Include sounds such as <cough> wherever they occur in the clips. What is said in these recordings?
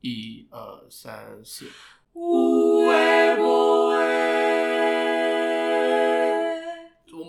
一二三四。我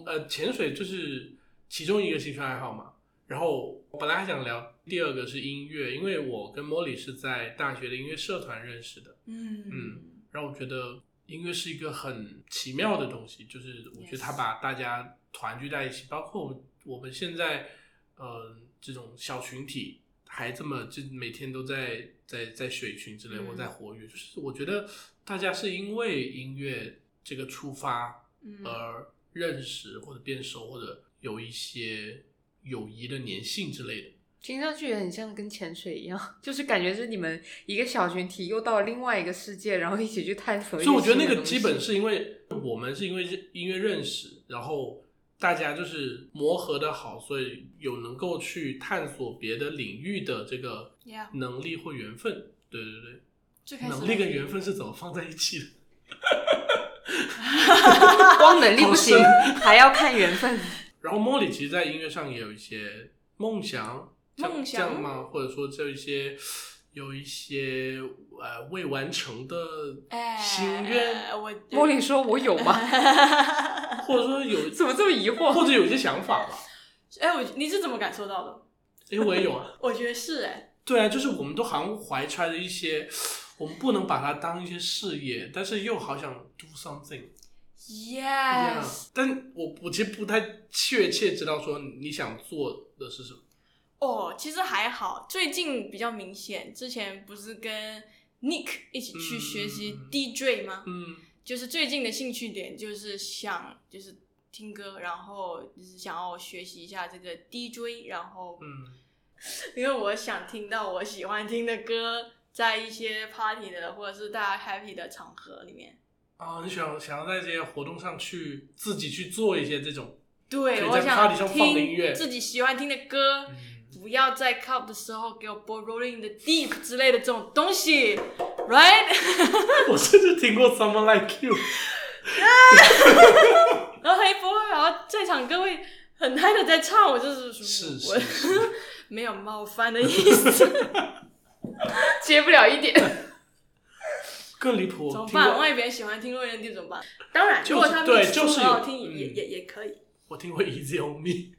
呃潜水就是其中一个兴趣爱好嘛。然后我本来还想聊第二个是音乐，因为我跟莫莉是在大学的音乐社团认识的。嗯嗯，然后我觉得音乐是一个很奇妙的东西，就是我觉得它把大家团聚在一起，包括我们我们现在呃这种小群体还这么就每天都在在在水群之类我在活跃，就是我觉得大家是因为音乐这个出发嗯。而认识或者变熟，或者有一些友谊的粘性之类的。听上去也很像跟潜水一样，<laughs> 就是感觉是你们一个小群体又到了另外一个世界，然后一起去探索所以我觉得那个基本是因为我们是因为音乐认识，然后大家就是磨合的好，所以有能够去探索别的领域的这个能力或缘分。对对对，最开始能力跟缘分是怎么放在一起的？<laughs> 光能力不行，<laughs> 还要看缘分。<laughs> 然后莫里其实，在音乐上也有一些梦想，梦想这样吗？或者说，这一些有一些呃未完成的哎心愿，我茉莉说：“我有吗？或者说有 <laughs> 怎么这么疑惑？或者有一些想法吧。哎，我你是怎么感受到的？因为我也有啊。<laughs> 我觉得是哎，对啊，就是我们都好像怀揣着一些，<sighs> 我们不能把它当一些事业，但是又好想 do something。Yes，但我我其实不太确切知道说你想做的是什么。哦，其实还好，最近比较明显。之前不是跟 Nick 一起去学习嗯 DJ 吗？嗯就是最近的兴趣点就是想就是听歌，然后就是想要学习一下这个 DJ，然后嗯 <laughs> 因为我想听到我喜欢听的歌，在一些 party 的或者是大家 happy 的场合里面。啊，你想想要在这些活动上去自己去做一些这种，对，我想听自己喜欢听的歌，嗯，不要在 club 的时候给我播 Rolling the Deep 之类的这种东西，right？<laughs> 我甚至听过 Someone Like You。<laughs> 然后他一播，然后在场各位很嗨的在唱，我就是是我 <laughs> 没有冒犯的意思，接不了一点。更离谱。怎么办？万一别人喜欢听 Rolling Deep 怎么办？当然，就是如果他对 mix 就是有出很好听，嗯也也也可以。我听过 Easy on Me，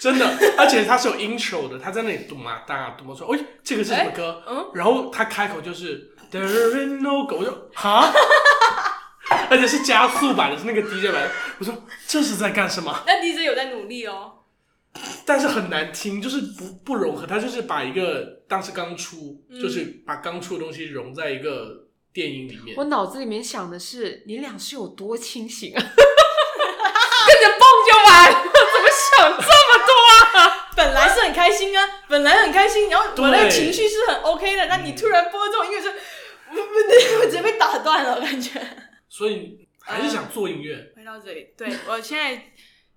真的，而且他是有 intro 的，他在那里嘟嘛哒嘟嘛说，哎，这个是什么歌？嗯，然后他开口就是 There is no go，我就哈，而且是加速版的，是那个 DJ 版的。我说这是在干什么？那 DJ 有在努力哦。但是很难听，就是不不融合。他就是把一个当时刚出，嗯就是把刚出的东西融在一个电影里面我。脑子里面想的是，你俩是有多清醒啊？就完，我怎么想这么多啊？本来是很开心啊，本来很开心，然后对我那个情绪是很 OK 的，那你突然播这种音乐是，我我我直接被打断了，我感觉。所以还是想做音乐。回到这里，对我现在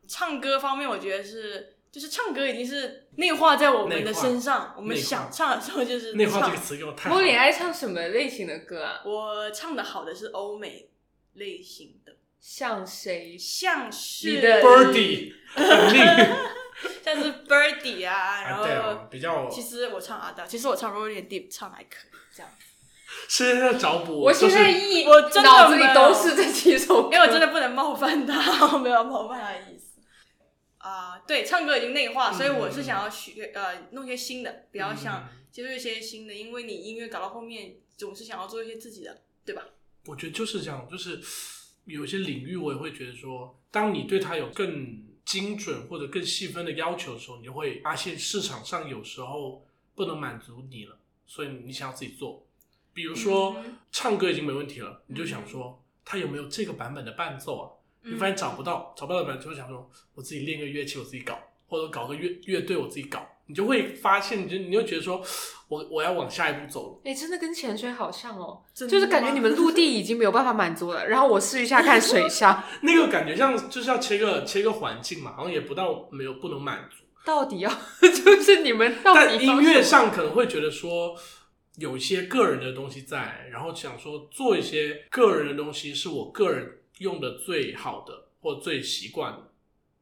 唱歌方面，我觉得是，就是唱歌已经是内化在我们的身上，我们想唱的时候就是唱内化这个词给我太好茉莉了。爱唱什么类型的歌啊？我唱的好的是欧美类型的，像谁？像是你的 Birdy。<laughs> 像是 Birdy 啊，然后、啊对啊，比较其实我唱阿达，其实我唱 Rolling Deep 唱还可以，这样。是在找补。我现在就是一我真的脑子里都是这几首歌，因为我真的不能冒犯他，我没有冒犯他的意思。<laughs> 啊、对，唱歌已经内化，所以我是想要学呃弄些新的，比较想嗯接触一些新的，因为你音乐搞到后面总是想要做一些自己的，对吧？我觉得就是这样，就是有些领域我也会觉得说，当你对它有更精准或者更细分的要求的时候，你就会发现市场上有时候不能满足你了，所以你想要自己做。比如说、嗯唱歌已经没问题了，你就想说它有没有这个版本的伴奏啊？你发现找不到，找不到的版本就会想说，我自己练个乐器，我自己搞，或者搞个乐乐队，我自己搞。你就会发现，你就你就觉得说，我我要往下一步走了。哎、真的跟潜水好像哦，就是感觉你们陆地已经没有办法满足了，然后我试一下看水 <laughs> 下那个感觉像就是要切个切个环境嘛，好像也不到没有不能满足。到底要，<laughs> 就是你们到底但音乐上可能会觉得说有一些个人的东西在，然后想说做一些个人的东西是我个人用的最好的或最习惯的。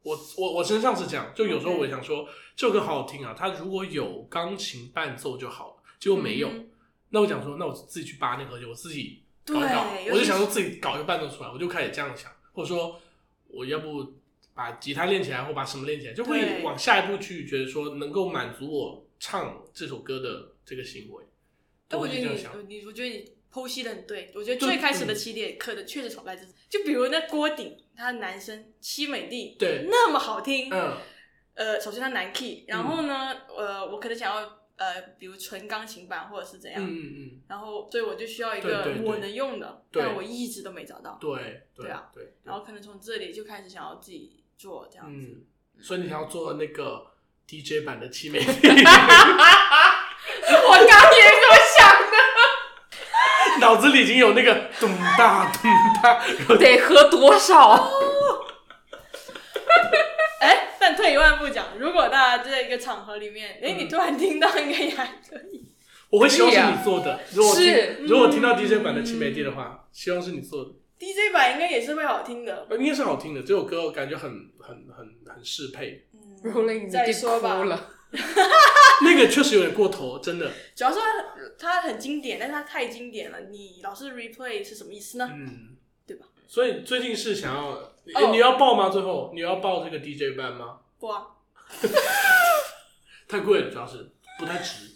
我我我身上是这样，就有时候我想说这首歌好好听啊，它如果有钢琴伴奏就好了，结果没有，嗯那我想说，那我自己去扒那个和弦，我自己搞一搞对，我就想说自己搞一个伴奏出来，我就开始这样想，或者说我要不把吉他练起来，或把什么练起来，就会对往下一步去，觉得说能够满足我唱这首歌的这个行为。但我觉得你，你，我觉得你剖析的很对。我觉得最开始的嗯起点可能确实崇拜自己，就比如那郭顶，他男生凄美丽，对那么好听，嗯，呃，首先他男 key，然后呢，呃，我可能想要呃，比如纯钢琴版或者是怎样，嗯嗯嗯，然后所以我就需要一个我能用的，对但我一直都没找到，对对啊对，然后可能从这里就开始想要自己做这样子。嗯，所以你想要做那个 DJ 版的凄美丽，<laughs> 我刚也这么想的，脑子里已经有那个咚哒咚哒，得喝多少？<laughs> 哎，但退一万步讲，如果大家在一个场合里面，哎，嗯你突然听到，应该也还可以。我会希望是你做的。如果是听如果听到 DJ 版的青梅地的话，希望是你做的。DJ 版应该也是会好听的。呃应该是好听的，这首歌我感觉很很很很适配。嗯 Rolling 再说吧。<laughs> 那个确实有点过头，真的。主要是它它很经典，但是它太经典了，你老是 replay 是什么意思呢？嗯，对吧？所以最近是想要，你哦你要报吗？最后你要报这个 DJ 班吗？不啊，<laughs> 太贵了，主要是不太值。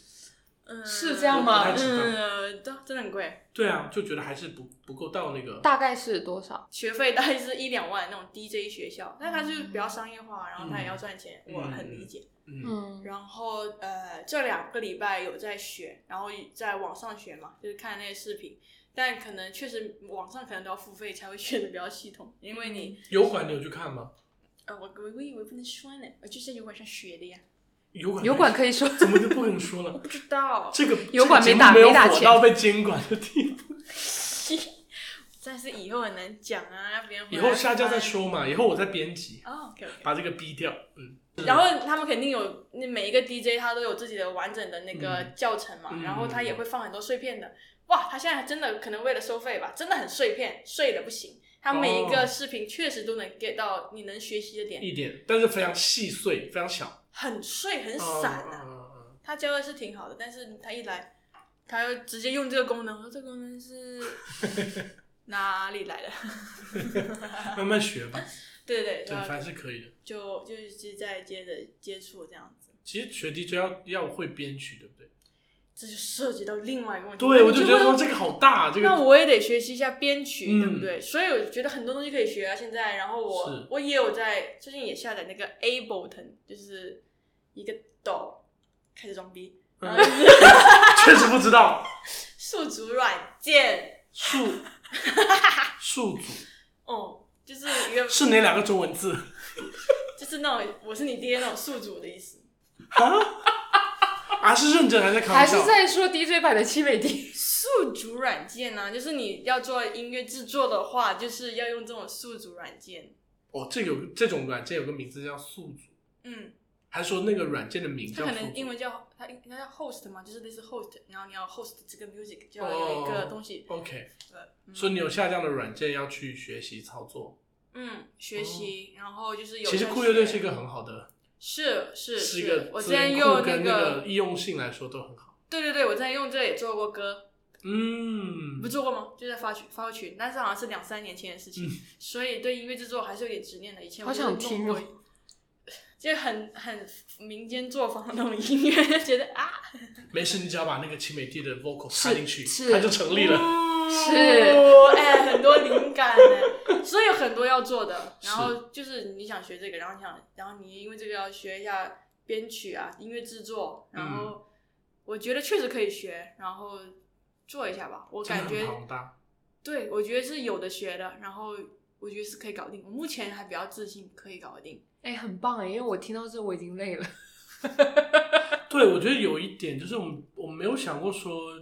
嗯，是这样吗嗯，对，真的很贵，对啊，就觉得还是不不够到那个。大概是多少？学费大概是一两万那种 DJ 学校，但它就是比较商业化，然后它也要赚钱，嗯我很理解。嗯，嗯，然后呃，这两个礼拜有在学，然后在网上学嘛，就是看那些视频。但可能确实网上可能都要付费才会学的比较系统，因为你油管你有去看吗？呃，我我我以为不能说呢，我就在油管上学的呀，油管油管可以说怎么就不能说了？<laughs> 不知道，这个油管没打没打钱火到被监管的地步。<laughs> 但是以后很难讲啊，别人回以后下架再。说嘛，以后我再编辑，哦。把这个逼掉。嗯，然后他们肯定有，那每一个 DJ 他都有自己的完整的那个嗯教程嘛，嗯然后他也会放很多碎片的。哇，他现在真的可能为了收费吧，真的很碎片，碎的不行。他每一哦个视频确实都能 get 到你能学习的点，一点，但是非常细碎，非常小，很碎很散啊。嗯嗯嗯他教的是挺好的，但是他一来，他又直接用这个功能，我说这个功能是 <laughs> 哪里来的？嗯 <laughs> 慢慢学吧，对对对，对，凡是可以的。就就是在接着接触这样子，其实学 DJ 要要会编曲，对不对？这就涉及到另外一个问题。对，我就觉得说这个好大，这个那我也得学习一下编曲，嗯对不对？所以我觉得很多东西可以学啊。现在，然后我我也有在最近也下载那个 Ableton，就是一个抖，开始装逼，<laughs> 确实不知道 <laughs> 数组软件，数数组哦、就是一个是哪两个中文字 <laughs> 就是那种我是你爹那种宿主的意思。啊？是认真还是还是玩笑？在说 DJ 版的七美丽？<laughs> 宿主软件呢、就是你要做音乐制作的话，就是要用这种宿主软件。哦，这个有这种软件有个名字叫宿主，嗯，还是说那个软件的名它可宿？能英文叫它应该叫 host 嘛，就是类似 host，然后你要 host 这个 music，就要有一个东西。OK，对，嗯所以你有下这样的软件要去学习操作。嗯，学习，然后就是有其实在酷乐队是一个很好的，是是是一个我之前用那个，易用性来说都很好。对对对，我之前用这也做过歌，嗯你不，做过吗？就在发群发过群，但是好像是两三年前的事情，所以对音乐制作还是有点执念的。以前我好想听过就很很民间作坊的那种音乐，就觉得啊，没事，你只要把那个奇美蒂的 vocal 是插进去，它就成立了。是 <laughs> 哎，很多灵感哎，所以有很多要做的。然后就是你想学这个，然后你想，然后你因为这个要学一下编曲啊、音乐制作，然嗯后我觉得确实可以学，然后做一下吧。我感觉。对我觉得是有的学的，然后我觉得是可以搞定。我目前还比较自信可以搞定。哎、很棒哎，因为我听到这我已经累了。<laughs> 对，我觉得有一点就是我们我们没有想过说，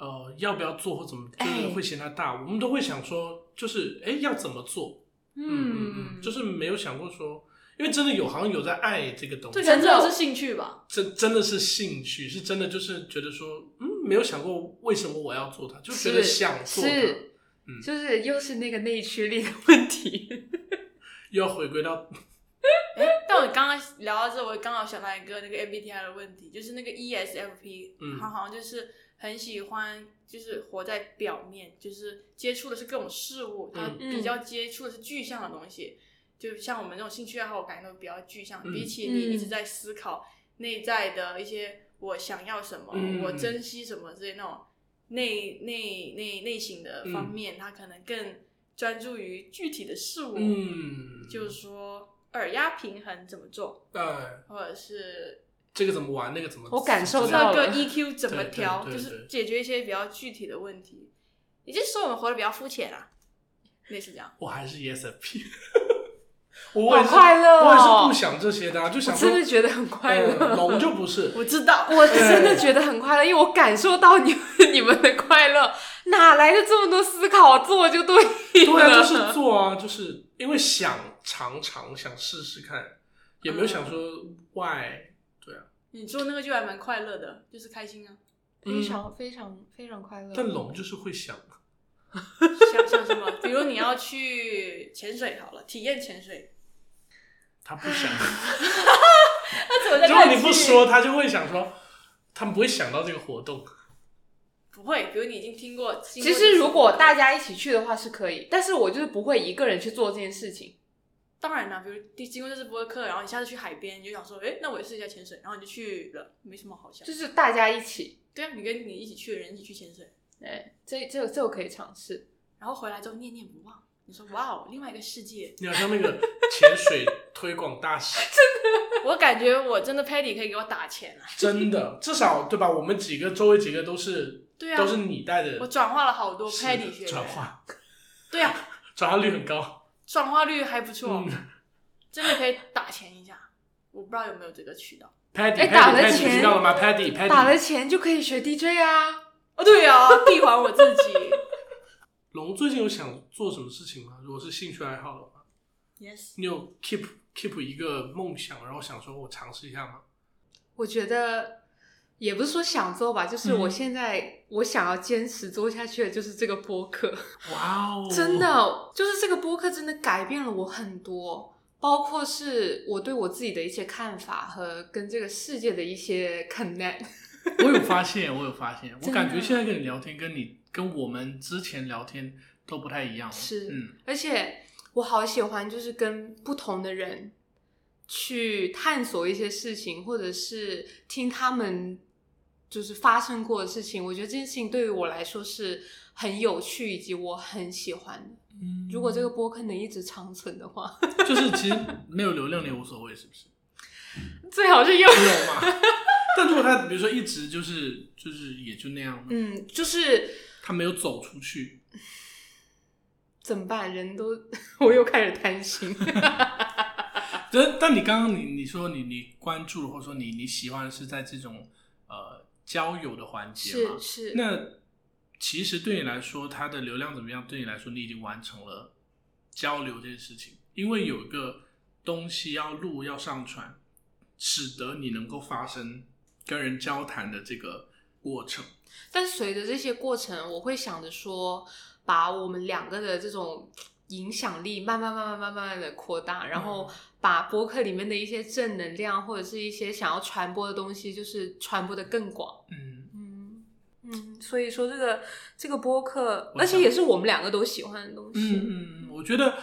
呃，要不要做或怎么，就是哎会嫌它大，我们都会想说，就是哎要怎么做，嗯。嗯嗯，就是没有想过说，因为真的有好像有在爱这个东西，这可能真的是兴趣吧。真真的是兴趣，是真的就是觉得说，嗯，没有想过为什么我要做它，就觉得是想做嗯。就是又是那个内驱力的问题。<laughs> 又要回归到 <laughs> 哎，但我刚刚聊到这，我刚好想到一个那个 MBTI 的问题，就是那个 E ESFP，嗯。它好像就是很喜欢就是活在表面，就是接触的是各种事物，他嗯。比较接触的是具象的东西。就像我们这种兴趣爱好，我感觉都比较具象，嗯比起你嗯一直在思考内在的一些我想要什么，嗯我珍惜什么之类那种内内内内省的嗯。方面，他可能更专注于具体的事物，嗯，就是说耳压平衡怎么做，对，或者是这个怎么玩，那个怎么，我感受到个 EQ 怎么调，就是解决一些比较具体的问题。也就是说，我们活得比较肤浅啊，类似这样。我还是 E ESFP，<laughs> 我也是好快乐哦我也是不想这些的啊，就我想说真的觉得很快乐。呃龙就不是，我知道，<laughs> 我真的觉得很快乐，因为我感受到你们 <laughs> 你们的快乐，哪来的这么多思考？做就对了。对啊，就是做啊，就是因为想尝尝，想试试看，也没有想说 why，你做那个就还蛮快乐的，就是开心啊。非常非常非常快乐。但龙就是会想，想想什么，比如你要去潜水好了，体验潜水，他不想，<laughs> 那怎么在如果你不说，他就会想说，他们不会想到这个活动，不会，比如你已经听过。经其实如果大家一起去的话是可以，但是我就是不会一个人去做这件事情。当然啦，比如第经过这次播客，然后你下次去海边，你就想说，哎，那我也试一下潜水，然后你就去了，没什么好想。就是大家一起，对啊，你跟你一起去的人一起去潜水，哎，这这个这我可以尝试。然后回来之后念念不忘，你说哇哦，另外一个世界。你好像那个潜水推广大使，<laughs> 真的我感觉我真的 Patty 可以给我打钱啊！真的，至少对吧？我们几个周围几个都是，<laughs> 对啊都是你带的，我转化了好多 Patty 学员转，化，对啊，转化率很高，转化率还不错，嗯真的可以打钱一下。我不知道有没有这个渠道。，Paddy，哎打了钱知道了吗？Paddy，Paddy，打了钱就可以学 DJ 啊。哦，对啊，闭环我自己。龙最近有想做什么事情吗？如果是兴趣爱好的话，Yes，你有 keep keep 一个梦想，然后想说我尝试一下吗？我觉得也不是说想做吧，就是我嗯现在我想要坚持做下去的就是这个播客。哇哦，真的，就是这个播客真的改变了我很多，包括是我对我自己的一些看法和跟这个世界的一些 connect。<laughs> 我有发现，我有发现，我感觉现在跟你聊天，跟你跟我们之前聊天都不太一样了。是嗯，而且我好喜欢，就是跟不同的人去探索一些事情，或者是听他们就是发生过的事情。我觉得这件事情对于我来说是很有趣，以及我很喜欢的。嗯如果这个播客能一直长存的话，<laughs> 就是其实没有流量也无所谓，是不是？最好是有。有嘛？但如果他比如说一直就是就是也就那样，嗯，就是他没有走出去，怎么办？人都，<laughs> 我又开始担心。<laughs> 但但你刚刚你你说你你关注或者说你你喜欢是在这种呃交友的环节嘛是？是，那其实对你来说，它的流量怎么样？对你来说，你已经完成了交流这件事情，因为有一个东西要录要上传，使得你能够发生跟人交谈的这个过程。但随着这些过程，我会想着说，把我们两个的这种影响力慢慢、慢慢、慢慢的扩大，然后把播客里面的一些正能量或者是一些想要传播的东西，就是传播的更广。嗯，嗯嗯，所以说这个这个播客，而且也是我们两个都喜欢的东西。嗯嗯，我觉得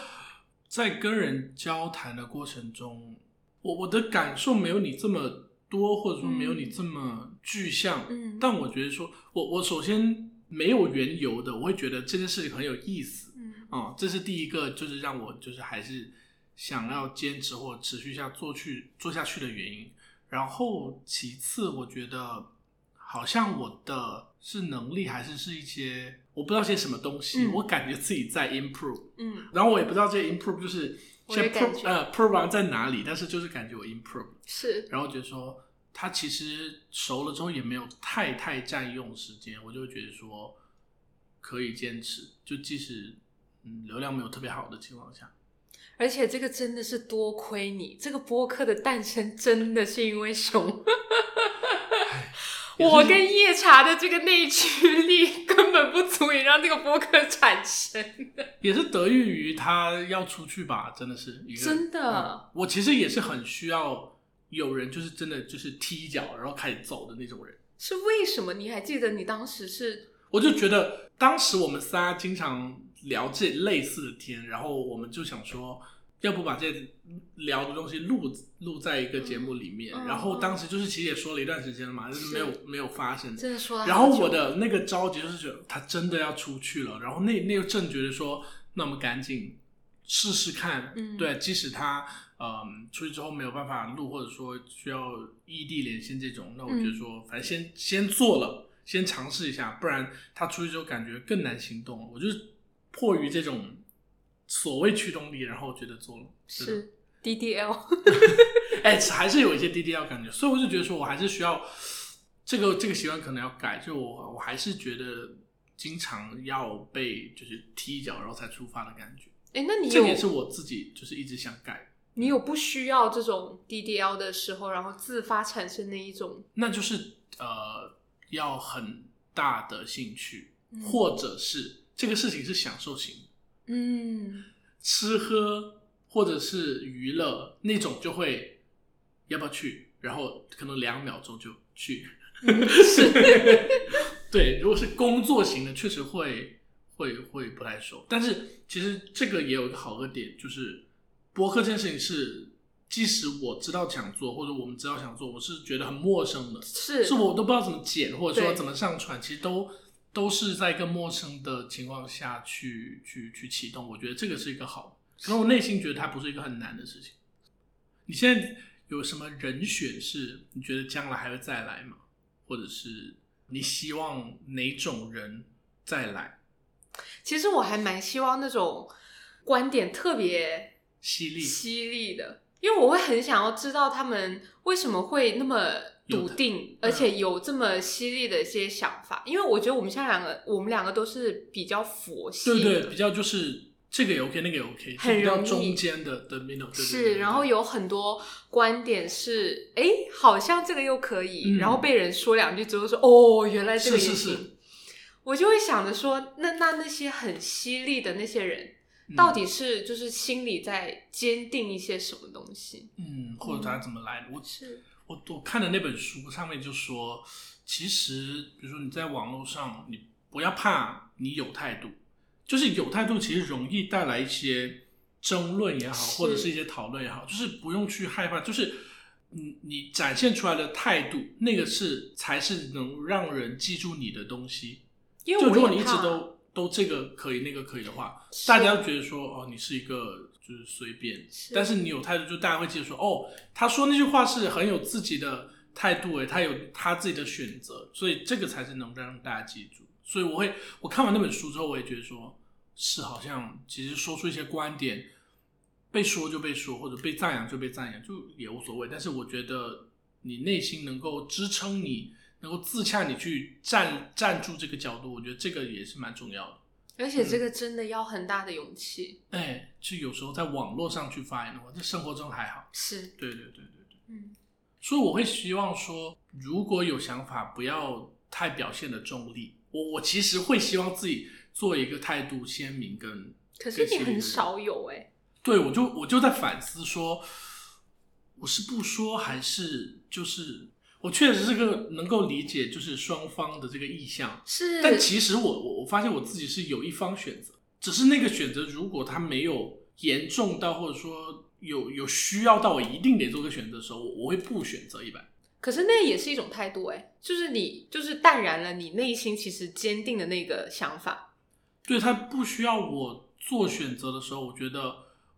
在跟人交谈的过程中，我我的感受没有你这么多，或者说没有你这么具象。嗯但我觉得说，我我首先没有缘由的，我会觉得这件事情很有意思。嗯哦、这是第一个，就是让我就是还是想要坚持或持续下做去做下去的原因。然后其次，我觉得好像我的是能力，还是是一些我不知道些什么东西，嗯我感觉自己在 improve，嗯，然后我也不知道这些 improve 就是现在我也感 prove 觉呃 prove 完在哪里，但是就是感觉我 improve，是。然后觉得说它其实熟了之后也没有太太占用时间，我就觉得说可以坚持，就即使嗯流量没有特别好的情况下，而且这个真的是多亏你，这个播客的诞生真的是因为熊。<laughs> 我跟夜茶的这个内驱力根本不足以让这个播客产生。也是得益于他要出去吧，真的是一个真的嗯我其实也是很需要有人就是真的就是踢一脚然后开始走的那种人。是为什么？你还记得你当时是？我就觉得当时我们仨经常聊这类似的天，然后我们就想说，要不把这聊的东西录录在一个节目里面。嗯然后当时就是其实也说了一段时间了嘛，就是没有没有发生。真的说了好久，然后我的那个着急就是觉得他真的要出去了，然后那那个正觉得说，那我们赶紧试试看，嗯对，即使他嗯出去之后没有办法录，或者说需要异地连线这种，那我觉得说，反正先先做了，先尝试一下，不然他出去之后感觉更难行动了。我就是迫于这种所谓驱动力，然后我觉得做了，是 DDL，<laughs> 哎，还是有一些 DDL 感觉，所以我就觉得说我还是需要这个这个习惯可能要改，就我我还是觉得经常要被就是踢一脚然后才出发的感觉，哎，那你这也是我自己就是一直想改，你有不需要这种 DDL 的时候，然后自发产生的一种那就是呃要很大的兴趣，嗯。或者是这个事情是享受型，嗯。吃喝或者是娱乐那种就会要不要去，然后可能两秒钟就去。是。<laughs> 对，如果是工作型的，确实会会会不太熟。但是其实这个也有一个好的点，就是播客这件事情是，即使我知道想做，或者我们知道想做，我是觉得很陌生的，是。是我都不知道怎么剪，或者说怎么上传，其实都都是在一个陌生的情况下去去去启动。我觉得这个是一个好的，可能我内心觉得它不是一个很难的事情。你现在有什么人选是你觉得将来还会再来吗？或者是你希望哪种人再来？其实我还蛮希望那种观点特别犀利，犀利的，因为我会很想要知道他们为什么会那么笃定，而且有这么犀利的一些想法。因为我觉得我们现在两个，我们两个都是比较佛系，对对，比较就是这个也 OK，那个也 OK，很比较容易中间的的 middle，是，然后有很多观点是，哎，好像这个又可以，嗯然后被人说两句之后说，哦，原来这个也是行。是是我就会想着说，那那那些很犀利的那些人，嗯到底是就是心里在坚定一些什么东西？嗯，或者他怎么来的？我是，我我看的那本书上面就说，其实比如说你在网络上，你不要怕你有态度，就是有态度其实容易带来一些争论也好，或者是一些讨论也好，就是不用去害怕，就是你你展现出来的态度，那个是才是能让人记住你的东西。因为就如果你一直都都这个可以那个可以的话，大家会觉得说哦，你是一个就是随便，是但是你有态度，就大家会记得说哦，他说那句话是很有自己的态度诶，他有他自己的选择，所以这个才是能让大家记住。所以我会我看完那本书之后，我也觉得说是好像其实说出一些观点，被说就被说，或者被赞扬就被赞扬，就也无所谓。但是我觉得你内心能够支撑你，能够自洽你去站站住这个角度，我觉得这个也是蛮重要的。而且这个真的要很大的勇气。哎，就有时候在网络上去发言的话，在生活中还好。是，对对对对对。嗯，所以我会希望说，如果有想法，不要太表现的中立。我我其实会希望自己做一个态度鲜明跟。可是你很少有哎、对，我就我就在反思说，我是不说还是就是我确实是个能够理解就是双方的这个意向，是，但其实我我我发现我自己是有一方选择，只是那个选择如果他没有严重到或者说有有需要到我一定得做个选择的时候，我我会不选择一般。可是那也是一种态度哎、就是你就是淡然了你内心其实坚定的那个想法。对他不需要我做选择的时候，我觉得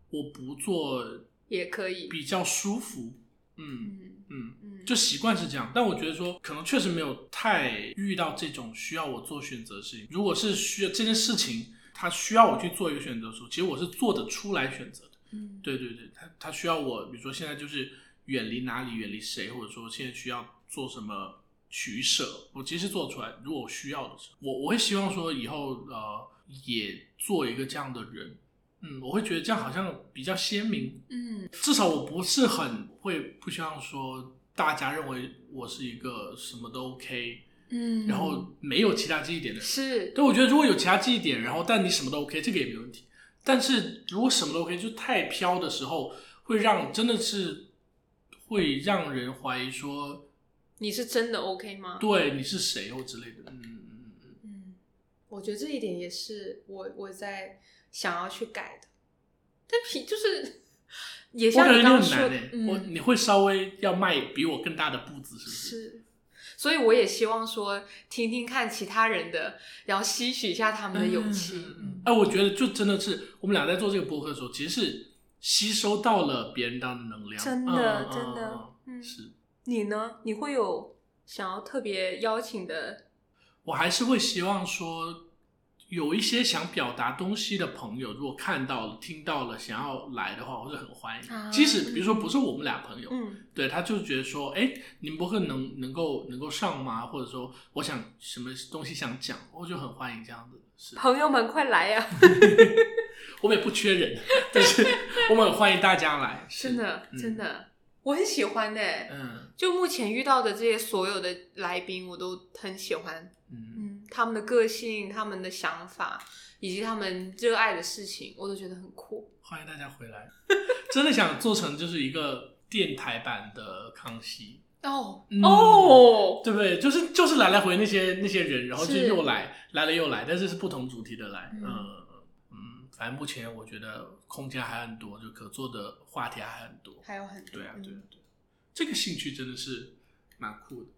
我不做也可以，比较舒服。嗯嗯嗯，嗯，就习惯是这样。但我觉得说，可能确实没有太遇到这种需要我做选择的事情。如果是需要这件事情，他需要我去做一个选择的时候，其实我是做得出来选择的。嗯对对对，他他需要我，比如说现在就是远离哪里，远离谁，或者说现在需要做什么取舍，我其实做得出来。如果我需要的时候，我我会希望说以后呃也做一个这样的人，嗯，我会觉得这样好像比较鲜明，嗯至少我不是很会不希望说大家认为我是一个什么都 OK，嗯，然后没有其他记忆点的人。是对，我觉得如果有其他记忆点，然后但你什么都 OK，这个也没问题。但是如果什么都 OK，就太飘的时候，会让真的是会让人怀疑说，你是真的 OK 吗？对你是谁或之类的，嗯嗯嗯嗯。嗯，我觉得这一点也是我我在想要去改的，但皮就是也像你刚刚说的嗯，你会稍微要迈比我更大的步子，是不是？是，所以我也希望说听听看其他人的，然后吸取一下他们的勇气。嗯哎，我觉得就真的是我们俩在做这个播客的时候，其实是吸收到了别人的能量，真的真的嗯是。你呢？你会有想要特别邀请的？我还是会希望说，有一些想表达东西的朋友，如果看到了、听到了，想要来的话，我是很欢迎。啊即使比如说不是我们俩朋友，嗯对他就是觉得说，哎，你们博客能能够能够上吗？或者说，我想什么东西想讲，我就很欢迎这样子。是，朋友们快来呀、<laughs> 我们也不缺人，但是我们很欢迎大家来。真的嗯真的，我很喜欢的。嗯就目前遇到的这些所有的来宾，我都很喜欢。嗯，嗯，他们的个性、他们的想法，以及他们热爱的事情，我都觉得很酷。欢迎大家回来。真的想做成就是一个电台版的康熙。哦、嗯哦，对不对？就是就是来来回那些那些人，然后就又来来了又来，但是是不同主题的来。嗯嗯嗯，反正目前我觉得空间还很多，就可做的话题还很多。还有很多。对啊，对啊嗯，对啊，这个兴趣真的是蛮酷的。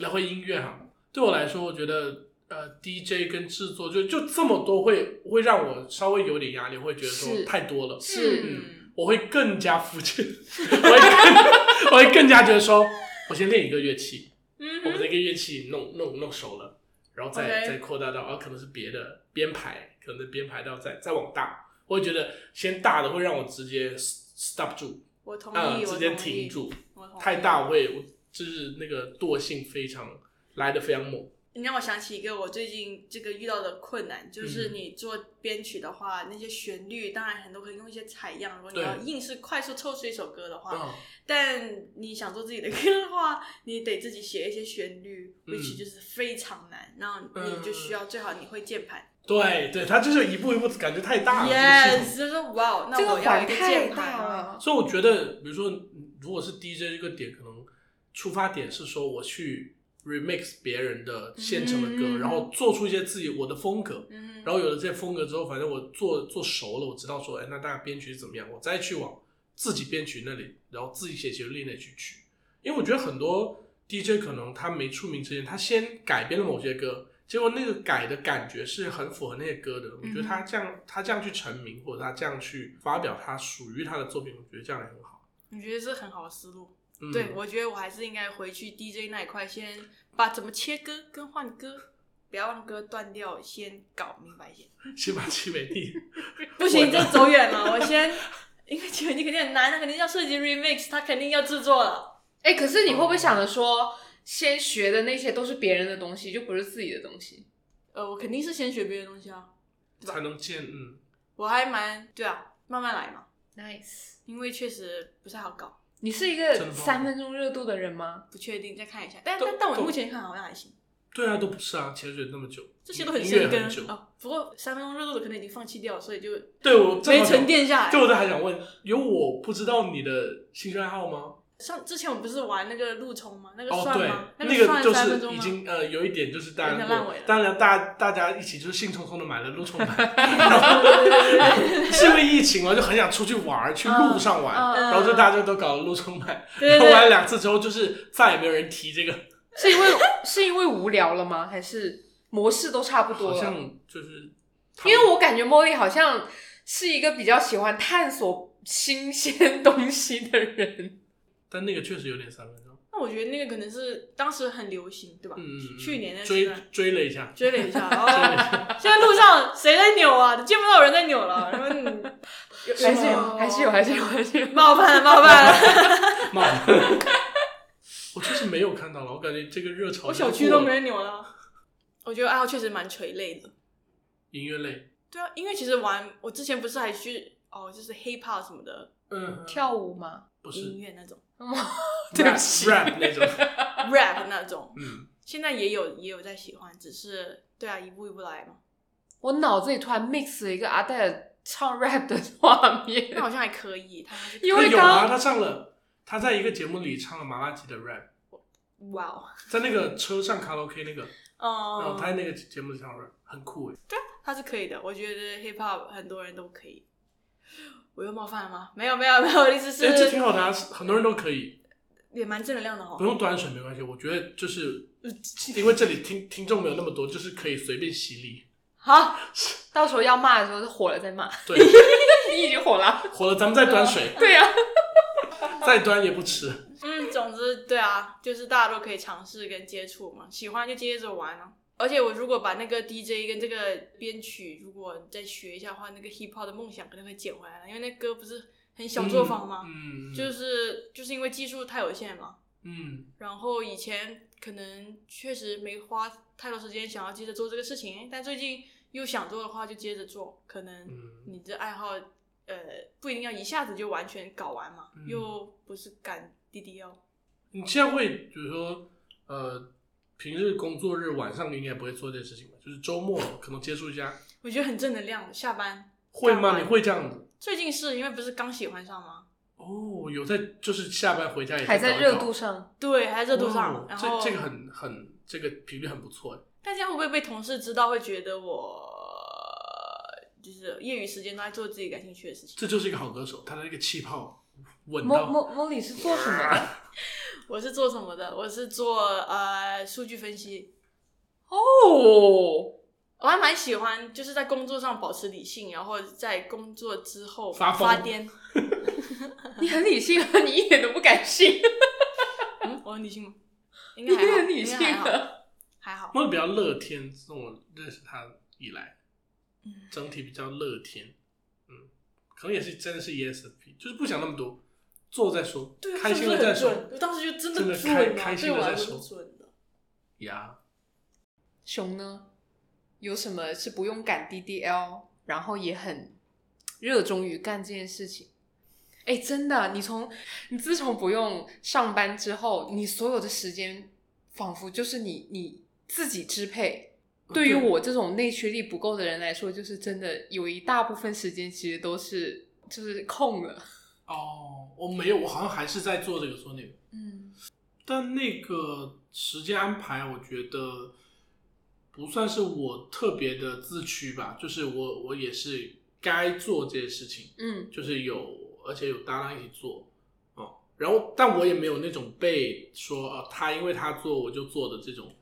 来回音乐哈，对我来说，我觉得呃，DJ 跟制作就就这么多会会让我稍微有点压力，会觉得说太多了。是嗯，我会更加肤浅，我会更我会更加觉得说，我先练一个乐器，嗯我把这个乐器弄弄弄熟了，然后再再扩大到啊，可能是别的编排，可能编排到再再往大，我会觉得先大的会让我直接 stop 住，我同啊、意，我直接，停住，太大我会我就是那个惰性非常来的非常猛，你让我想起一个我最近这个遇到的困难，就是嗯你做编曲的话，那些旋律当然很多可以用一些采样，如果你要硬是快速凑出一首歌的话，嗯，但你想做自己的歌的话，你得自己写一些旋律、嗯 w h i c h 就是非常难，然后你就需要最好你会键盘。对对，它就是一步一步感觉太大了 yes，就是说哇，那我要一个键盘大啊。了。所以我觉得，比如说，嗯如果是 DJ 这个点，可能出发点是说我去 remix 别人的现成的歌，嗯然后做出一些自己我的风格。嗯，然后有了这些风格之后，反正我做做熟了，我知道说，哎，那大家编曲是怎么样，我再去往自己编曲那里，然后自己写旋律那里去取。因为我觉得很多 DJ 可能他没出名之前，他先改编了某些歌，结果那个改的感觉是很符合那些歌的。我觉得他这样他这样去成名，或者他这样去发表他属于他的作品，我觉得这样也很好。你觉得是很好的思路。嗯、对，我觉得我还是应该回去 DJ 那一块，先把怎么切歌、跟换歌，不要让歌断掉，先搞明白一些。<laughs> 先把七美地 <laughs> 不行，这走远了。我先，因为七美地肯定很难，他肯定要涉及 remix，他肯定要制作了。哎、可是你会不会想着说，先学的那些都是别人的东西，就不是自己的东西？呃，我肯定是先学别的东西啊，才能见，嗯，我还蛮对啊，慢慢来嘛，Nice，因为确实不太好搞，你是一个三分钟热度的人吗？不确定，再看一下。但但但我目前看好像还行，对啊，都不是啊，潜水那么久，这些都很深根啊。哦。不过三分钟热度的可能已经放弃掉了，所以就对我没沉淀下来。对，我都还想问，有我不知道你的兴趣爱好吗？上之前我们不是玩那个路冲吗？那个哦，对算吗？，那个算就是三分钟吗？已经呃有一点就是大家有点烂尾了当然大家大家一起就是兴冲冲的买了路冲牌，然 <laughs> 后 <laughs> 是因为疫情嘛，就很想出去玩，去路上玩，嗯然后就大家都搞了路冲版，对对对然后玩了两次之后，就是再也没有人提这个，是因为 <laughs> 是因为无聊了吗？还是模式都差不多了？好像就是因为我感觉茉莉好像是一个比较喜欢探索新鲜东西的人。但那个确实有点三分钟，那我觉得那个可能是当时很流行，对吧？嗯，去年那追追了一下，<laughs> 追了一下，哦，现在路上谁在扭啊？见不到有人在扭了，然后你 <laughs> 还是有，还是有，还是有，还是有。冒犯了，冒犯了，妈，<laughs> 我确实没有看到了，我感觉这个热潮我小区都没人扭了。我觉得爱好确实蛮垂类的。音乐类，对啊，因为其实玩，我之前不是还去哦，就是 hip hop 什么的嗯，跳舞吗？不是音乐那种对不 rap 起 rap 那种，<laughs> rap 那种，嗯，现在也有也有在喜欢，只是对啊，一步一步来嘛。我脑子里突然 mix 了一个阿黛尔唱 rap 的画面那，好像还可以，他因为他有啊，刚他唱了，他在一个节目里唱了麻辣鸡的 rap，哇哦，在那个车上卡拉 OK 那个，然后嗯，他在那个节目上很酷哎。他是可以的，我觉得 hip hop 很多人都可以。<laughs> 我又冒犯了吗？没有没有没有，我的意思哎，这挺好的啊，很多人都可以，也蛮正能量的哦不。用端水没关系。我觉得就是因为这里听听众没有那么多，就是可以随便洗礼。好，到时候要骂的时候是火了再骂，对，<laughs> 你已经火了。火了咱们再端水，<laughs> 对呀、再端也不迟。嗯，总之对啊，就是大家都可以尝试跟接触嘛，喜欢就接着玩啊。而且我如果把那个 DJ 跟这个编曲，如果再学一下的话，那个 hip hop 的梦想可能会捡回来了，因为那歌不是很小作坊吗？嗯，就是就是因为技术太有限嘛，嗯。然后以前可能确实没花太多时间想要接着做这个事情，但最近又想做的话就接着做，可能嗯。你的爱好呃不一定要一下子就完全搞完嘛，嗯。又不是赶 DDL。你现在会比如说呃，平日工作日晚上你应该不会做这件事情吧？就是周末可能接触一下，我觉得很正能量，下班会吗？你会这样子？最近是因为不是刚喜欢上吗？哦，有在就是下班回家也还在搞一搞热度上，对，还在热度上，哦然后这这个很很这个频率很不错哎。但这样会不会被同事知道，会觉得我就是业余时间都在做自己感兴趣的事情？这就是一个好歌手，他的那个气泡稳莫到莫莫里是做什么的？<laughs> 我是做什么的？我是做呃数据分析。哦，我还蛮喜欢，就是在工作上保持理性，然后在工作之后发疯发癫。<laughs> 你很理性啊，你一点都不感性，嗯，我很理性吗？应你该还好，很理性还好，的。还好。我比较乐天，从我认识他以来，嗯整体比较乐天，嗯，可能也是真的是 ESFP，就是不想那么多，做再说，对啊，开心了再说？我当时就真真的准啊，开开心对我来了再说准的。呀。熊呢？有什么是不用赶 DDL，然后也很热衷于干这件事情？哎，真的，你从你自从不用上班之后，你所有的时间仿佛就是你你自己支配。对于我这种内驱力不够的人来说，就是真的有一大部分时间其实都是就是空了。哦，我没有，我好像还是在做这个做那个，嗯。但那个时间安排，我觉得不算是我特别的自驱吧，就是我我也是该做这些事情，嗯就是有而且有搭档一起做，哦，然后但我也没有那种被说呃他因为他做我就做的这种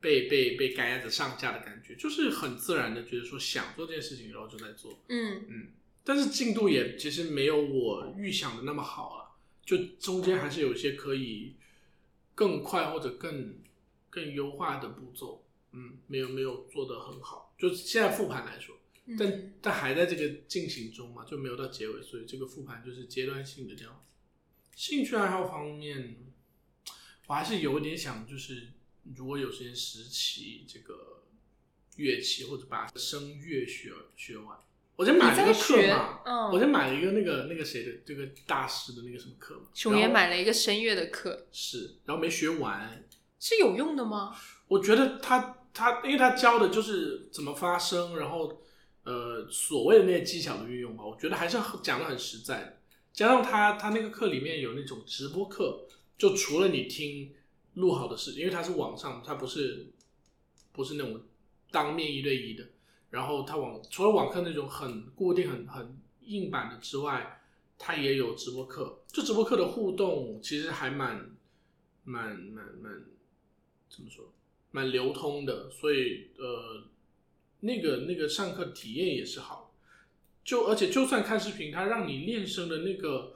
被被被赶鸭子上架的感觉，就是很自然的觉得说想做这件事情，然后就在做，嗯。嗯，但是进度也其实没有我预想的那么好了，就中间还是有一些可以更快或者更更优化的步骤，嗯，没有没有做得很好，就现在复盘来说，嗯但但还在这个进行中嘛，就没有到结尾，所以这个复盘就是阶段性的这样子。兴趣爱好方面，我还是有一点想，就是如果有时间拾起这个乐器，或者把声乐学学完。我先买了一个课嘛，嗯我先买了一个那个那个谁的这个大师的那个什么课嘛，熊爷买了一个声乐的课，是，然后没学完，是有用的吗？我觉得他他，因为他教的就是怎么发声，然后呃所谓的那些技巧的运用吧，我觉得还是很讲的很实在的。加上他他那个课里面有那种直播课，就除了你听录好的事，因为它是网上，它不是不是那种当面一对一的。然后它网除了网课那种很固定、很很硬板的之外，它也有直播课。就直播课的互动其实还蛮蛮蛮蛮怎么说，蛮流通的，所以呃，那个那个上课体验也是好。就而且就算看视频，它让你练声的那个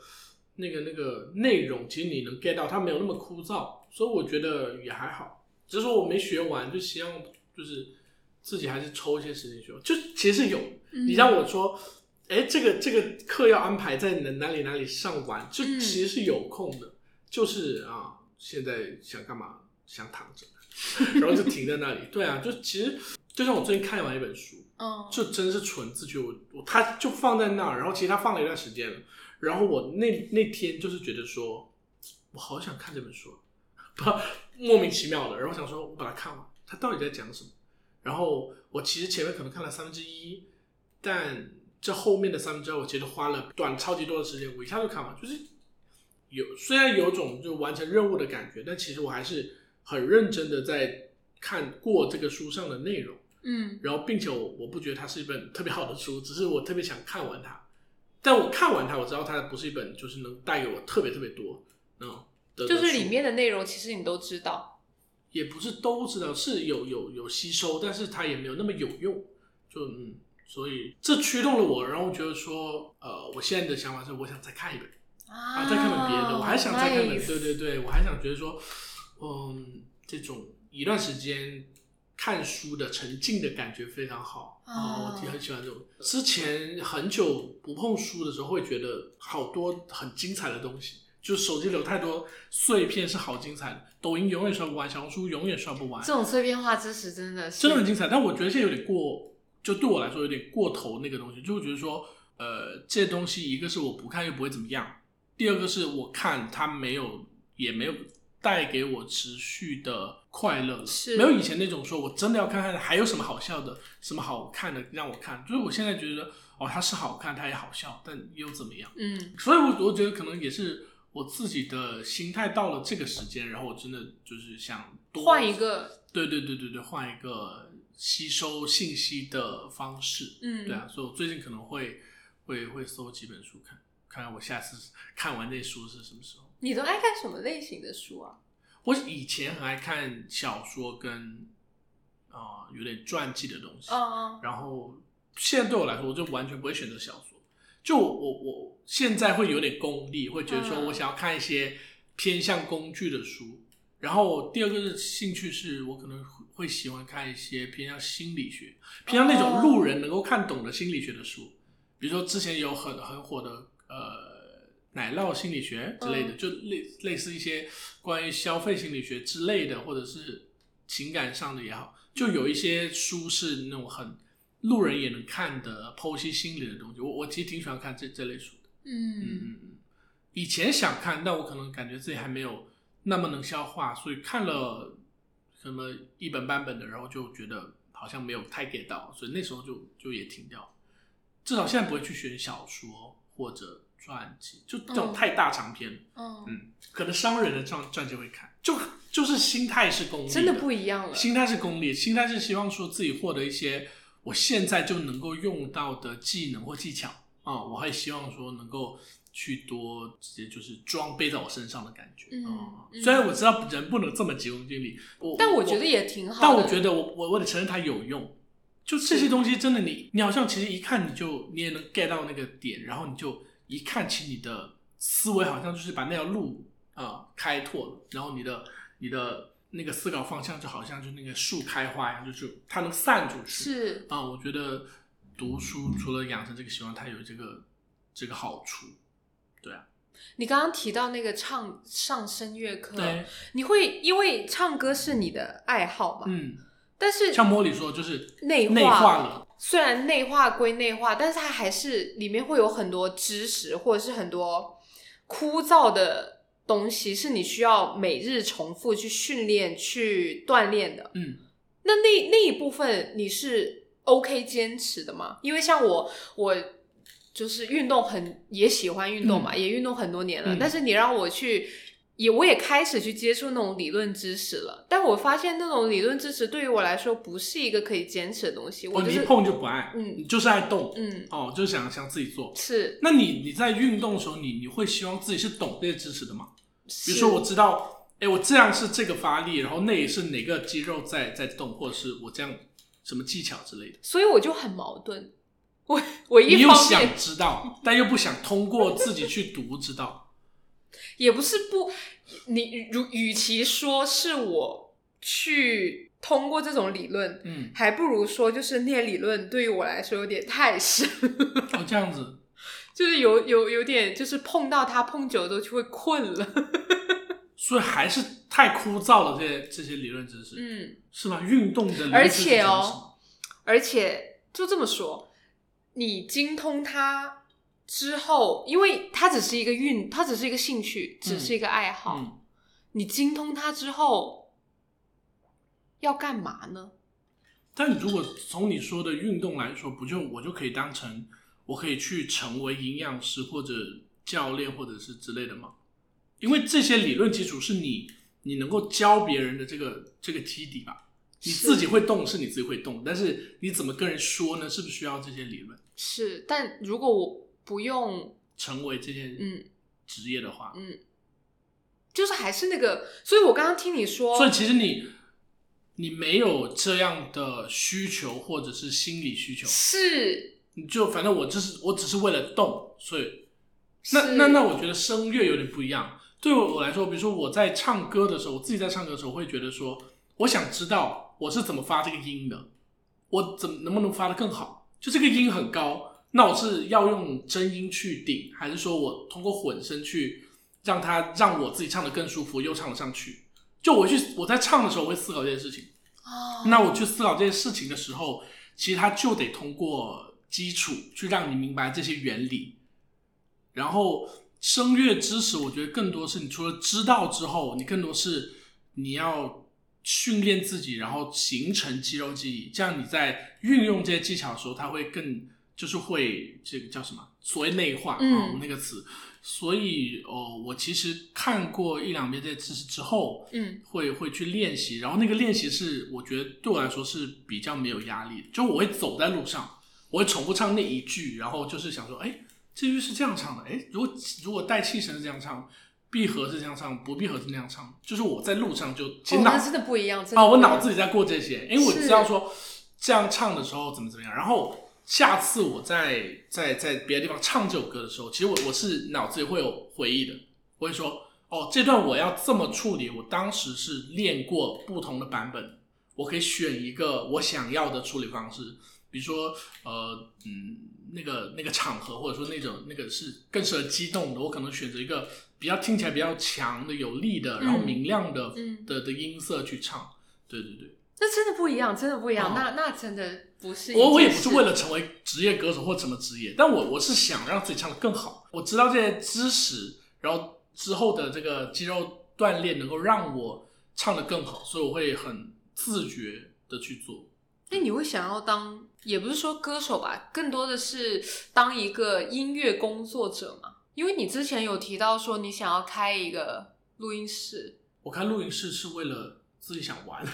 那个那个内容，其实你能 get 到，它没有那么枯燥，所以我觉得也还好。只是说我没学完，就希望就是自己还是抽一些时间学完。就其实有，你让我说，哎，这个这个课要安排在哪哪里哪里上完，就嗯。其实是有空的，就是啊，现在想干嘛想躺着，<laughs> 然后就停在那里。对啊，就其实就像我最近看完一本书，嗯，就真是纯自觉，我我它就放在那儿，然后其实它放了一段时间了，然后我那那天就是觉得说，我好想看这本书，不 <laughs> 莫名其妙的，然后想说我把它看完，它到底在讲什么？然后我其实前面可能看了三分之一，但这后面的三分之二，我其实花了短超级多的时间，我一下就看完，就是有虽然有种就完成任务的感觉，但其实我还是很认真的在看过这个书上的内容，嗯然后并且我我不觉得它是一本特别好的书，只是我特别想看完它。但我看完它，我知道它不是一本就是能带给我特别特别多嗯，就是里面的内容其实你都知道。也不是都知道，是有有有吸收，但是它也没有那么有用，就嗯，所以这驱动了我，然后我觉得说，呃，我现在的想法是，我想再看一本啊，再看本别的，我还想再看本，对对对，我还想觉得说，嗯，这种一段时间看书的沉浸的感觉非常好啊啊，我挺很喜欢这种。之前很久不碰书的时候，会觉得好多很精彩的东西。就是手机里有太多碎片是好精彩的，抖音永远刷不完，小红书永远刷不完这，种碎片化知识真的是真的很精彩。但我觉得现在有点过，就对我来说有点过头那个东西，就会觉得说，呃，这东西一个是我不看又不会怎么样，第二个是我看它没有也没有带给我持续的快乐了，是没有以前那种说我真的要看看还有什么好笑的、什么好看的让我看，就是我现在觉得哦，它是好看，它也好笑，但又怎么样？嗯所以我，我觉得可能也是我自己的心态到了这个时间，然后我真的就是想多换一，个对对对对对，换一个吸收信息的方式，嗯对啊，所以我最近可能会会会搜几本书看，看看我下次看完那书是什么时候。你都爱看什么类型的书啊？我以前很爱看小说跟啊、呃有点传记的东西，嗯然后现在对我来说，我就完全不会选择小说。就我我我现在会有点功利，会觉得说嗯我想要看一些偏向工具的书。然后第二个是兴趣，是我可能会会喜欢看一些偏向心理学，偏向那种路人能够看懂的心理学的书。比如说之前有很很火的呃奶酪心理学之类的，就类类似一些关于消费心理学之类的，或者是情感上的也好，就有一些书是那种很路人也能看的剖析心理的东西。我我其实挺喜欢看这这类书的。嗯嗯嗯嗯，以前想看，但我可能感觉自己还没有那么能消化，所以看了什么一本半本的，然后就觉得好像没有太 get 到，所以那时候就就也停掉。至少现在不会去选小说或者传记，就这种嗯太大长篇。嗯，嗯，可能商人的传传记会看，就就是心态是功利真的不一样了。心态是功利，心态是希望说自己获得一些我现在就能够用到的技能或技巧啊、我还希望说能够去多直接就是装备在我身上的感觉。嗯啊嗯虽然我知道人不能这么急功近利，我但我觉得也挺好的。但我觉得我我我得承认它有用。就这些东西真的你你好像其实一看你就你也能 get 到那个点，然后你就一看其实你的思维好像就是把那条路啊、开拓了，然后你的你的那个思考方向就好像就那个树开花一样，就是它能散出去。是啊，我觉得读书除了养成这个习惯，它有这个这个好处。对啊，你刚刚提到那个唱上声乐课，对，你会因为唱歌是你的爱好嘛？嗯，但是像茉莉说，就是内内化了，虽然内化归内化，但是它还是里面会有很多知识，或者是很多枯燥的东西，是你需要每日重复去训练、去锻炼的。嗯。那那那一部分你是 OK 坚持的吗？因为像我，我就是运动很也喜欢运动嘛，也运动很多年了。嗯但是你让我去，也我也开始去接触那种理论知识了。但我发现那种理论知识对于我来说不是一个可以坚持的东西。我一碰就不爱，嗯你就是爱动，嗯哦，就是想想自己做。是，那你你在运动的时候，你你会希望自己是懂这些知识的吗？比如说我知道，哎，我这样是这个发力，然后那也是哪个肌肉在在动，或者是我这样什么技巧之类的。所以我就很矛盾。我我你又一方面想知道，<laughs> 但又不想通过自己去读知道。也不是不，你如与其说是我去通过这种理论，嗯，还不如说就是那些理论对于我来说有点太深，哦，这样子，<laughs> 就是有有有点就是碰到它碰久了都就会困了。所以还是太枯燥了。这些这些理论知识，嗯，是吧？运动的理论而知识且哦而且就这么说，你精通它之后，因为它只是一个运，它只是一个兴趣，只是一个爱好。嗯，你精通它之后要干嘛呢？但如果从你说的运动来说，不就我就可以当成我可以去成为营养师或者教练或者是之类的吗？因为这些理论基础是你你能够教别人的这个这个基底吧。你自己会动是你自己会动，但是你怎么跟人说呢？是不是需要这些理论？是，但如果我不用，成为这些嗯职业的话，嗯，就是还是那个，所以我刚刚听你说，所以其实你你没有这样的需求或者是心理需求，是你就反正我就是我只是为了动，所以那那那我觉得声乐有点不一样。对我来说，比如说我在唱歌的时候，我自己在唱歌的时候，我会觉得说，我想知道我是怎么发这个音的，我怎么能不能发的更好？就这个音很高，那我是要用真音去顶，还是说我通过混声去让它让我自己唱的更舒服，又唱得上去？就我去我在唱的时候，我会思考这件事情。哦那我去思考这件事情的时候，其实它就得通过基础去让你明白这些原理。然后声乐知识，我觉得更多是你除了知道之后，你更多是你要训练自己，然后形成肌肉记忆，这样你在运用这些技巧的时候，它会更就是会这个叫什么所谓内化啊、嗯那个词。所以哦，我其实看过一两遍这些知识之后，嗯会会去练习，然后那个练习是我觉得对我来说是比较没有压力的，就我会走在路上，我会重复唱那一句，然后就是想说，哎，这句是这样唱的，哎，如果如果带气声是这样唱，闭合是这样唱，不闭合是那样唱，就是我在路上就其实哦，脑、那真的不一样，啊，我脑子里在过这些，因为我是知道说这样唱的时候怎么怎么样，然后下次我在在在别的地方唱这首歌的时候，其实我我是脑子里会有回忆的，我会说哦，这段我要这么处理，我当时是练过不同的版本，我可以选一个我想要的处理方式，比如说呃嗯那个那个场合，或者说那种那个是更适合激动的，我可能选择一个比较听起来比较强的、有力的，然后嗯明亮的、嗯的的音色去唱。对对对，那真的不一样，真的不一样，哦那那真的不是我我也不是为了成为职业歌手或什么职业，但我我是想让自己唱的更好。我知道这些知识，然后之后的这个肌肉锻炼能够让我唱的更好，所以我会很自觉的去做。那你会想要当，也不是说歌手吧，更多的是当一个音乐工作者嘛？因为你之前有提到说你想要开一个录音室，我开录音室是为了自己想玩，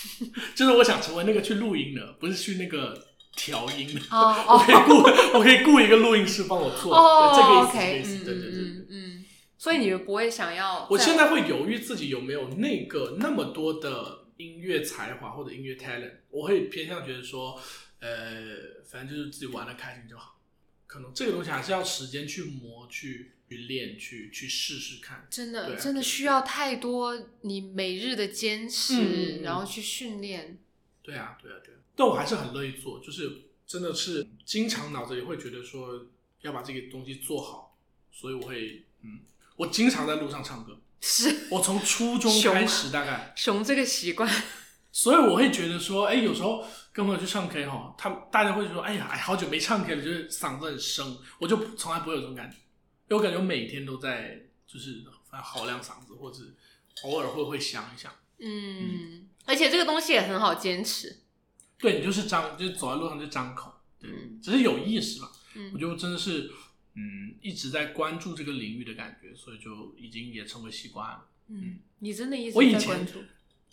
<laughs> 就是我想成为那个去录音的，不是去那个调音的。哦我可以雇，我可以雇一个录音师帮我做，这个意思，这个，OK，意思，对对对嗯，所以你不会想要，我现在会犹豫自己有没有那个那么多的音乐才华或者音乐 talent，我会偏向觉得说，呃，反正就是自己玩的开心就好。可能这个东西还是要时间去磨、去去练、去去试试看。真的、啊真的需要太多你每日的坚持，然后去训练。对啊，对啊，对啊。但我还是很乐意做，就是真的是经常脑子里会觉得说要把这个东西做好，所以我会，嗯，我经常在路上唱歌。是我从初中开始，大概。<laughs> 熊这个习惯，所以我会觉得说，哎，有时候跟朋友去唱 K 哈，他们大家会说，哎呀，哎，好久没唱 K 了，就是嗓子很生，我就从来不会有这种感觉，因为我感觉我每天都在就是反正嚎亮嗓子，或者偶尔会会想一想，嗯，而且这个东西也很好坚持。对你就是张，就是走在路上就张口，对，嗯只是有意识嘛，嗯我觉得真的是，嗯，一直在关注这个领域的感觉，所以就已经也成为习惯了。嗯，你真的一直我以前在关注。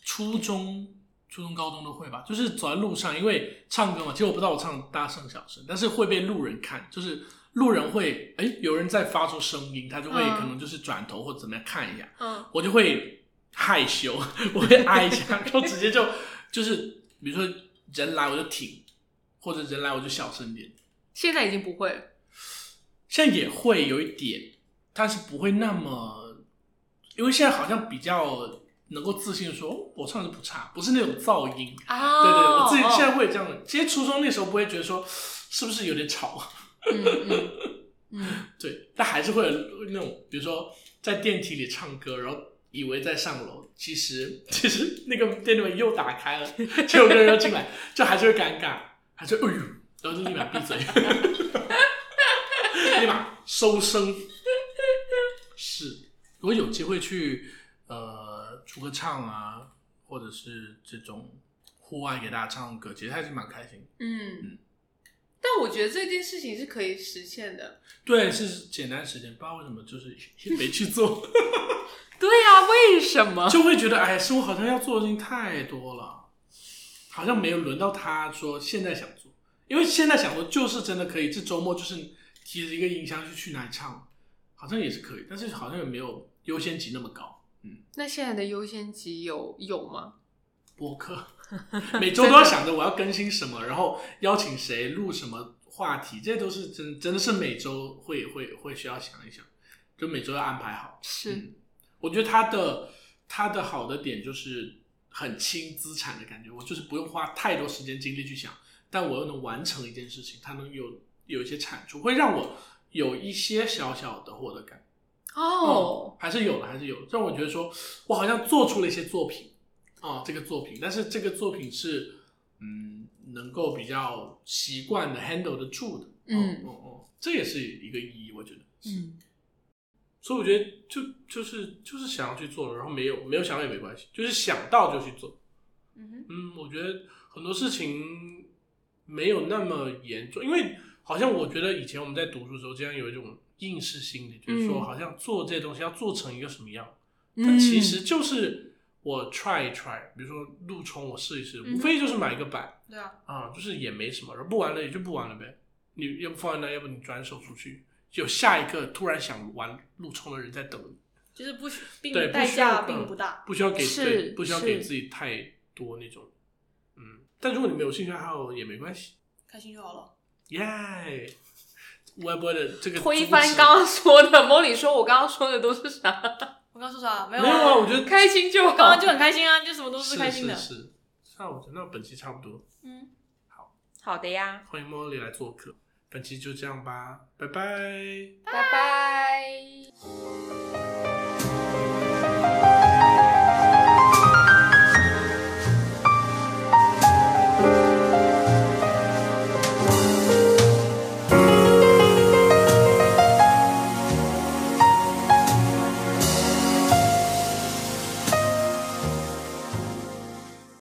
初中、初中、高中都会吧，就是走在路上，因为唱歌嘛，其实我不知道我唱大声小声，但是会被路人看，就是路人会，哎，有人在发出声音，他就会嗯可能就是转头或怎么样看一下，嗯我就会害羞，我会挨一下，然后直接就就是比如说人来我就停，或者人来我就小声点，现在已经不会了。现在也会有一点，但是不会那么，因为现在好像比较能够自信说，哦我唱的不差，不是那种噪音。啊，对对，对我自己哦现在会这样的。其实初中那时候不会觉得说是不是有点吵，嗯嗯嗯，<laughs> 对，但还是会有那种，比如说在电梯里唱歌，然后以为在上楼，其实 <laughs> 其实那个电梯门又打开了，结果有个人要进来，就还是会尴尬，还是哎呦，然后就立马闭嘴，立马收声。是，如果有机会去呃出个唱啊，或者是这种户外给大家唱歌，其实还是蛮开心。嗯，但我觉得这件事情是可以实现的。对，是简单实现，不知道为什么就是 <laughs> 也没去做。<laughs> 对呀、为什么？就会觉得，哎，生活好像要做的事情太多了，好像没有轮到他说现在想做，因为现在想做就是真的可以，这周末就是提着一个音箱就去哪里唱，好像也是可以，但是好像也没有优先级那么高。嗯那现在的优先级有有吗？播客 <laughs> 每周都要想着我要更新什么，然后邀请谁录什么话题，这些都是真真的是每周会会会需要想一想，就每周要安排好。是，嗯，我觉得它的它的好的点就是很轻资产的感觉，我就是不用花太多时间精力去想，但我又能完成一件事情，它能有有一些产出，会让我有一些小小的获得感。哦，还是有的，还是有的，让我觉得说我好像做出了一些作品啊、这个作品，但是这个作品是嗯能够比较习惯的 handle 得住的。嗯哦哦哦，这也是一个意义，我觉得。嗯，所以我觉得就就是就是想要去做，然后没有没有想到也没关系，就是想到就去做。嗯哼，嗯，我觉得很多事情没有那么严重，因为好像我觉得以前我们在读书的时候，这样有一种应试心理，就是说嗯好像做这些东西要做成一个什么样，嗯但其实就是我 try 一 try，比如说路冲我试一试，嗯无非就是买一个板对啊，啊，就是也没什么，然后不玩了也就不玩了呗，你要不放在那，要不你转手出去，有下一个突然想玩路冲的人在等你。就是不需，并对不代需要价并不大。不需要给是对，不需要给自己太多那种，嗯。但如果你没有兴趣爱好也没关系，开心就好了。耶、微博的这个推翻刚刚说的，莫里说我刚刚说的都是啥？我刚说啥？没没有啊，我觉得开心就好。刚刚就很开心啊，就什么都是开心的。是是，那我觉得那本期差不多，嗯，好好的呀，欢迎茉莉来做客，本期就这样吧，拜拜。拜拜。